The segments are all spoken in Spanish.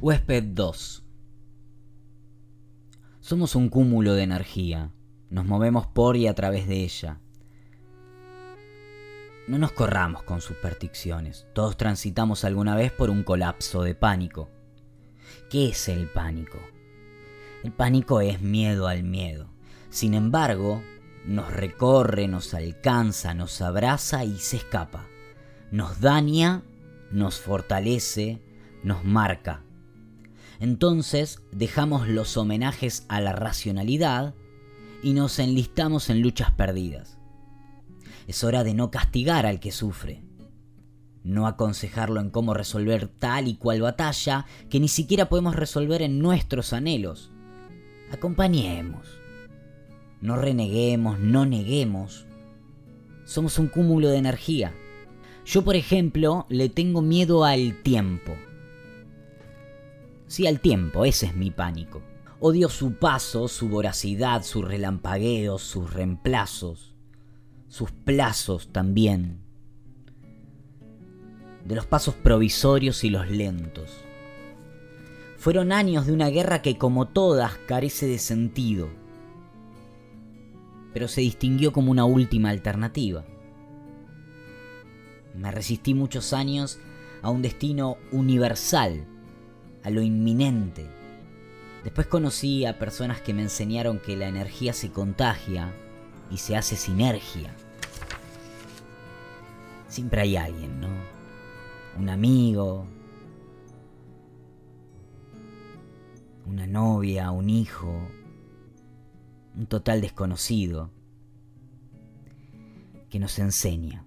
Huésped 2. Somos un cúmulo de energía. Nos movemos por y a través de ella. No nos corramos con supersticiones. Todos transitamos alguna vez por un colapso de pánico. ¿Qué es el pánico? El pánico es miedo al miedo. Sin embargo, nos recorre, nos alcanza, nos abraza y se escapa. Nos daña, nos fortalece, nos marca. Entonces dejamos los homenajes a la racionalidad y nos enlistamos en luchas perdidas. Es hora de no castigar al que sufre, no aconsejarlo en cómo resolver tal y cual batalla que ni siquiera podemos resolver en nuestros anhelos. Acompañemos, no reneguemos, no neguemos. Somos un cúmulo de energía. Yo, por ejemplo, le tengo miedo al tiempo. Sí, al tiempo, ese es mi pánico. Odio su paso, su voracidad, sus relampagueos, sus reemplazos, sus plazos también. De los pasos provisorios y los lentos. Fueron años de una guerra que como todas carece de sentido, pero se distinguió como una última alternativa. Me resistí muchos años a un destino universal a lo inminente. Después conocí a personas que me enseñaron que la energía se contagia y se hace sinergia. Siempre hay alguien, ¿no? Un amigo, una novia, un hijo, un total desconocido, que nos enseña.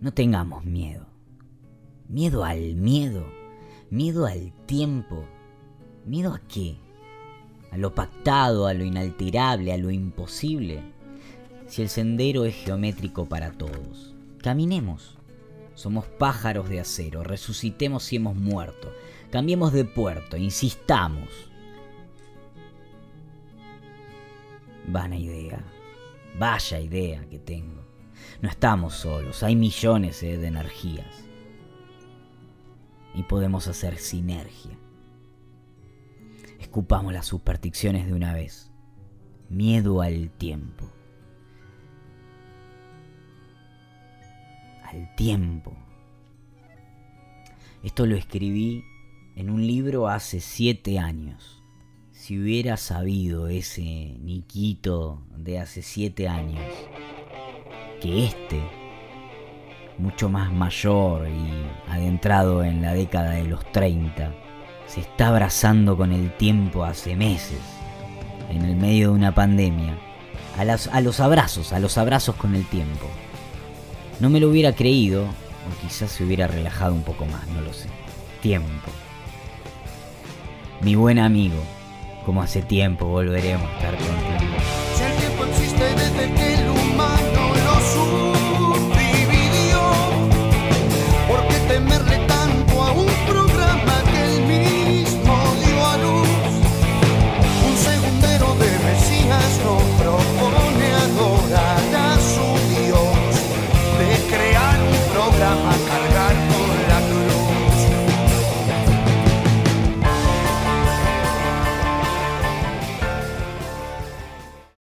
No tengamos miedo. Miedo al miedo. Miedo al tiempo. ¿Miedo a qué? A lo pactado, a lo inalterable, a lo imposible. Si el sendero es geométrico para todos. Caminemos. Somos pájaros de acero. Resucitemos si hemos muerto. Cambiemos de puerto. Insistamos. Vana idea. Vaya idea que tengo. No estamos solos. Hay millones eh, de energías y podemos hacer sinergia. Escupamos las supersticiones de una vez. Miedo al tiempo. Al tiempo. Esto lo escribí en un libro hace siete años. Si hubiera sabido ese Niquito de hace siete años que este mucho más mayor y adentrado en la década de los 30, se está abrazando con el tiempo hace meses, en el medio de una pandemia, a, los abrazos, a los abrazos con el tiempo. No me lo hubiera creído, o quizás se hubiera relajado un poco más, no lo sé. Tiempo. Mi buen amigo, como hace tiempo volveremos a estar contigo.